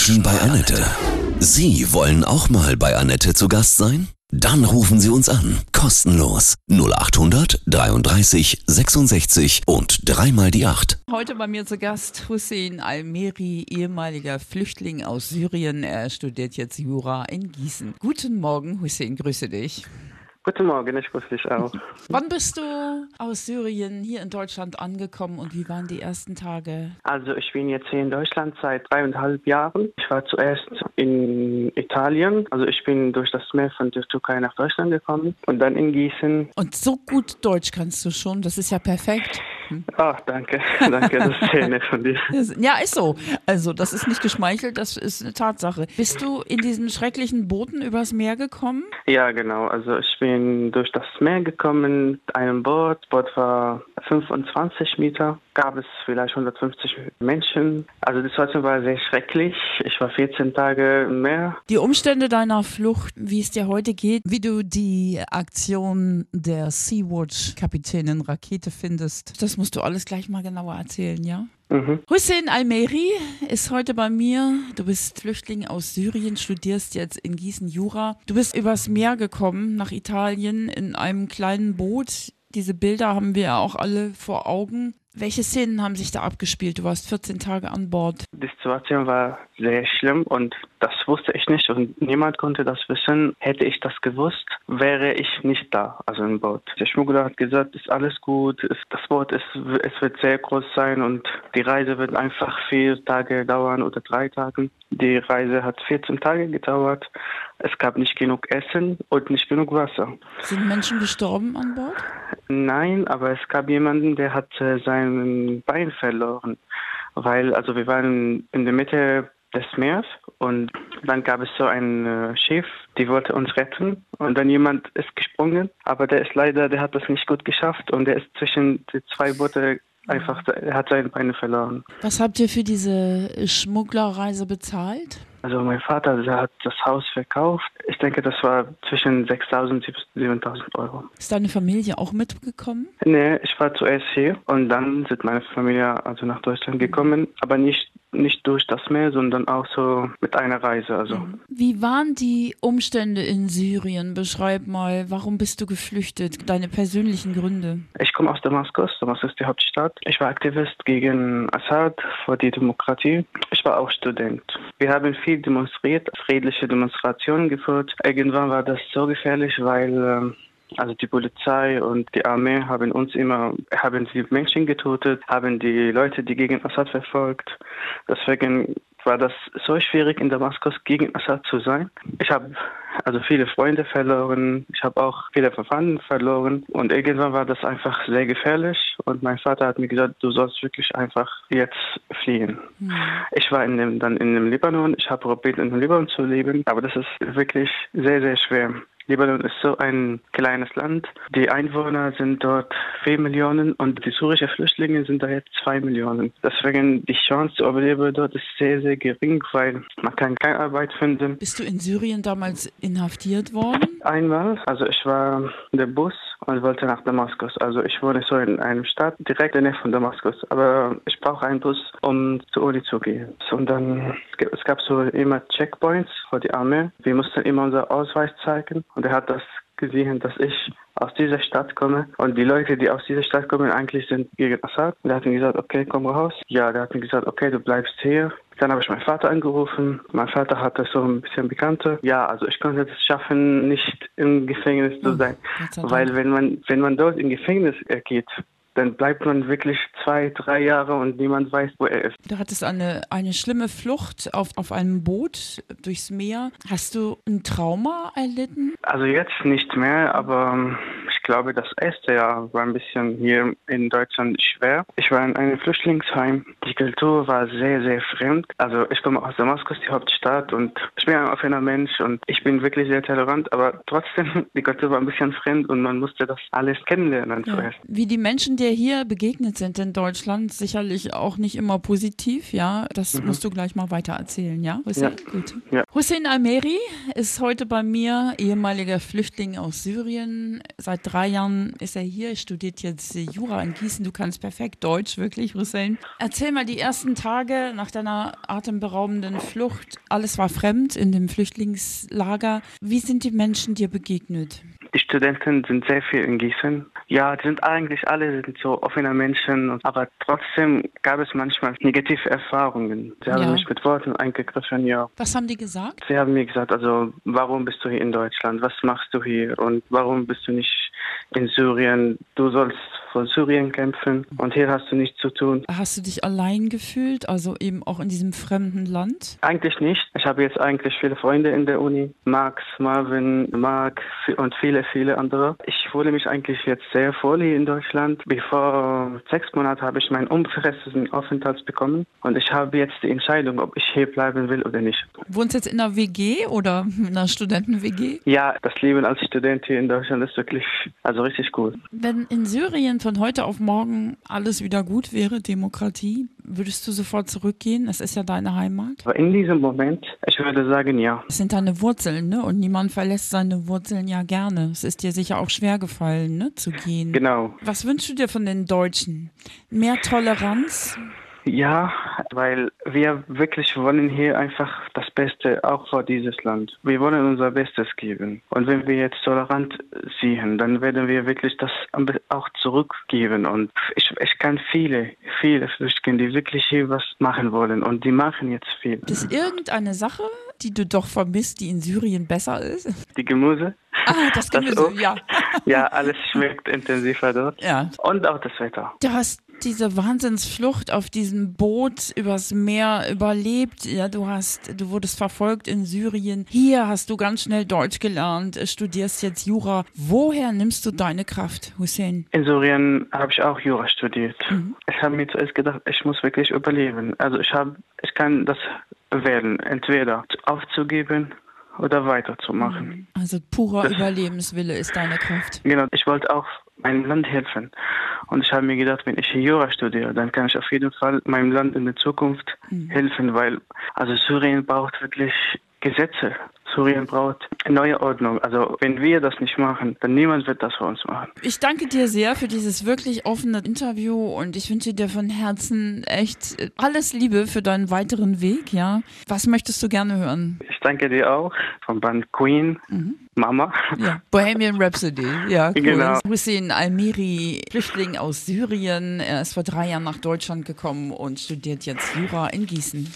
Menschen bei Annette. Sie wollen auch mal bei Annette zu Gast sein? Dann rufen Sie uns an. Kostenlos. 0800 33 66 und dreimal die 8. Heute bei mir zu Gast Hussein Almeri, ehemaliger Flüchtling aus Syrien. Er studiert jetzt Jura in Gießen. Guten Morgen, Hussein, grüße dich. Guten Morgen, ich grüße dich auch. Wann bist du aus Syrien hier in Deutschland angekommen und wie waren die ersten Tage? Also ich bin jetzt hier in Deutschland seit dreieinhalb Jahren. Ich war zuerst in Italien, also ich bin durch das Meer von der Türkei nach Deutschland gekommen und dann in Gießen. Und so gut Deutsch kannst du schon, das ist ja perfekt. Ach, danke, danke, das ist sehr nett von dir. Ja, ist so. Also das ist nicht geschmeichelt, das ist eine Tatsache. Bist du in diesen schrecklichen Booten übers Meer gekommen? Ja, genau. Also ich bin durch das Meer gekommen mit einem Boot. Das Boot war 25 Meter. Gab es vielleicht 150 Menschen. Also die Situation war sehr schrecklich. Ich war 14 Tage im Meer. Die Umstände deiner Flucht, wie es dir heute geht, wie du die Aktion der Sea-Watch-Kapitänin Rakete findest, das musst du alles gleich mal genauer erzählen, ja? Mhm. Hussein Almeri ist heute bei mir. Du bist Flüchtling aus Syrien, studierst jetzt in Gießen Jura. Du bist übers Meer gekommen nach Italien in einem kleinen Boot. Diese Bilder haben wir ja auch alle vor Augen. Welche Szenen haben sich da abgespielt? Du warst 14 Tage an Bord. Die Situation war sehr schlimm und das wusste ich nicht und niemand konnte das wissen. Hätte ich das gewusst, wäre ich nicht da, also im Boot. Der Schmuggler hat gesagt, ist alles gut, ist, das Boot ist, es wird sehr groß sein und die Reise wird einfach vier Tage dauern oder drei Tage. Die Reise hat 14 Tage gedauert. Es gab nicht genug Essen und nicht genug Wasser. Sind Menschen gestorben an Bord? Nein, aber es gab jemanden, der hat äh, sein Bein verloren, weil also wir waren in der Mitte des Meeres und dann gab es so ein äh, Schiff, die wollte uns retten und dann jemand ist gesprungen, aber der ist leider, der hat das nicht gut geschafft und der ist zwischen die zwei Boote einfach, er hat seine Beine verloren. Was habt ihr für diese Schmugglerreise bezahlt? Also mein Vater, der hat das Haus verkauft. Ich denke, das war zwischen 6.000 und 7.000 Euro. Ist deine Familie auch mitgekommen? Nee, ich war zuerst hier und dann sind meine Familie also nach Deutschland gekommen, aber nicht nicht durch das Meer, sondern auch so mit einer Reise. Also. Wie waren die Umstände in Syrien? Beschreib mal, warum bist du geflüchtet? Deine persönlichen Gründe. Ich komme aus Damaskus. Damaskus ist die Hauptstadt. Ich war Aktivist gegen Assad für die Demokratie. Ich war auch Student. Wir haben viel demonstriert, friedliche Demonstrationen geführt. Irgendwann war das so gefährlich, weil ähm, also die Polizei und die Armee haben uns immer, haben die Menschen getötet, haben die Leute, die gegen Assad verfolgt. Deswegen war das so schwierig in Damaskus gegen Assad zu sein. Ich habe also viele Freunde verloren, ich habe auch viele Verwandten verloren und irgendwann war das einfach sehr gefährlich und mein Vater hat mir gesagt, du sollst wirklich einfach jetzt fliehen. Hm. Ich war in dem, dann in dem Libanon, ich habe probiert in dem Libanon zu leben, aber das ist wirklich sehr, sehr schwer. Libanon ist so ein kleines Land. Die Einwohner sind dort 4 Millionen und die syrischen Flüchtlinge sind da jetzt 2 Millionen. Deswegen die Chance zu überleben dort ist sehr, sehr gering, weil man kann keine Arbeit finden. Bist du in Syrien damals inhaftiert worden? Einmal, also ich war in der Bus und wollte nach Damaskus. Also ich wohne so in einem Stadt direkt in der Nähe von Damaskus, aber ich brauche einen Bus, um zur Uni zu gehen. Und dann es gab so immer Checkpoints für die Armee. Wir mussten immer unser Ausweis zeigen und er hat das gesehen, dass ich aus dieser Stadt komme und die Leute, die aus dieser Stadt kommen, eigentlich sind gegen Assad. Und er hat mir gesagt, okay, komm raus. Ja, der hat mir gesagt, okay, du bleibst hier. Dann habe ich meinen Vater angerufen. Mein Vater hatte so ein bisschen Bekannte. Ja, also ich konnte es schaffen, nicht im Gefängnis zu sein. Weil wenn man, wenn man dort im Gefängnis geht, dann bleibt man wirklich zwei, drei Jahre und niemand weiß, wo er ist. Du hattest eine, eine schlimme Flucht auf, auf einem Boot durchs Meer. Hast du ein Trauma erlitten? Also jetzt nicht mehr, aber ich glaube, das erste Jahr war ein bisschen hier in Deutschland schwer. Ich war in einem Flüchtlingsheim. Die Kultur war sehr, sehr fremd. Also ich komme aus Damaskus, die Hauptstadt, und ich bin ein offener Mensch und ich bin wirklich sehr tolerant, aber trotzdem, die Kultur war ein bisschen fremd und man musste das alles kennenlernen Ja. zuerst. Wie die Menschen dir hier begegnet sind in Deutschland, sicherlich auch nicht immer positiv, ja. Das musst du gleich mal weiter erzählen, ja? Hussein? Ja. Gut. Ja. Hussein Almeri ist heute bei mir, ehemaliger Flüchtling aus Syrien, seit drei Jahren ist er hier, studiert jetzt Jura in Gießen. Du kannst perfekt Deutsch, wirklich, Hussein. Erzähl mal die ersten Tage nach deiner atemberaubenden Flucht. Alles war fremd in dem Flüchtlingslager. Wie sind die Menschen dir begegnet? Die Studenten sind sehr viel in Gießen. Ja, die sind eigentlich alle sind so offene Menschen, aber trotzdem gab es manchmal negative Erfahrungen. Sie haben Ja. mich mit Worten eingegriffen, ja. Was haben die gesagt? Sie haben mir gesagt, also warum bist du hier in Deutschland? Was machst du hier? Und warum bist du nicht in Syrien? Du sollst für Syrien kämpfen und hier hast du nichts zu tun. Hast du dich allein gefühlt, also eben auch in diesem fremden Land? Eigentlich nicht. Ich habe jetzt eigentlich viele Freunde in der Uni. Max, Marvin, Mark und viele, viele andere. Ich fühle mich eigentlich jetzt sehr wohl hier in Deutschland. Bevor sechs Monaten habe ich meinen unbefristeten Aufenthalt bekommen und ich habe jetzt die Entscheidung, ob ich hier bleiben will oder nicht. Wohnst du jetzt in einer WG oder in einer Studenten-WG? Ja, das Leben als Student hier in Deutschland ist wirklich, also richtig gut. Wenn in Syrien von heute auf morgen alles wieder gut wäre, Demokratie, würdest du sofort zurückgehen? Es ist ja deine Heimat. Aber in diesem Moment, ich würde sagen, ja. Es sind deine Wurzeln, ne? Und niemand verlässt seine Wurzeln ja gerne. Es ist dir sicher auch schwer gefallen, ne? Zu gehen. Genau. Was wünschst du dir von den Deutschen? Mehr Toleranz? Ja, weil wir wirklich wollen hier einfach das Beste auch für dieses Land. Wir wollen unser Bestes geben. Und wenn wir jetzt tolerant sehen, dann werden wir wirklich das auch zurückgeben. Und ich, ich kann viele, viele Flüchtlinge, die wirklich hier was machen wollen. Und die machen jetzt viel. Es irgendeine Sache, die du doch vermisst, die in Syrien besser ist? Die Gemüse. Ah, das Das Gemüse, auch. ja. Ja, alles schmeckt intensiver dort. Ja, Und auch das Wetter. Du hast diese Wahnsinnsflucht auf diesem Boot übers Meer überlebt. Ja, du hast, du wurdest verfolgt in Syrien. Hier hast du ganz schnell Deutsch gelernt, studierst jetzt Jura. Woher nimmst du deine Kraft, Hussein? In Syrien habe ich auch Jura studiert. Ich habe mir zuerst gedacht, ich muss wirklich überleben. Also ich habe, ich kann das wählen, entweder aufzugeben oder weiterzumachen. Also purer Überlebenswille ist deine Kraft. Genau, ich wollte auch meinem Land helfen. Und ich habe mir gedacht, wenn ich hier Jura studiere, dann kann ich auf jeden Fall meinem Land in der Zukunft helfen, weil also Syrien braucht wirklich Gesetze. Syrien braucht eine neue Ordnung. Also wenn wir das nicht machen, dann niemand wird das für uns machen. Ich danke dir sehr für dieses wirklich offene Interview und ich wünsche dir von Herzen echt äh, alles Liebe für deinen weiteren Weg, ja. Was möchtest du gerne hören? Ich danke dir auch vom Band Queen, Mama. Ja, Bohemian Rhapsody, ja, cool. Genau. Hussein Almiri, Flüchtling aus Syrien. Er ist vor drei Jahren nach Deutschland gekommen und studiert jetzt Jura in Gießen.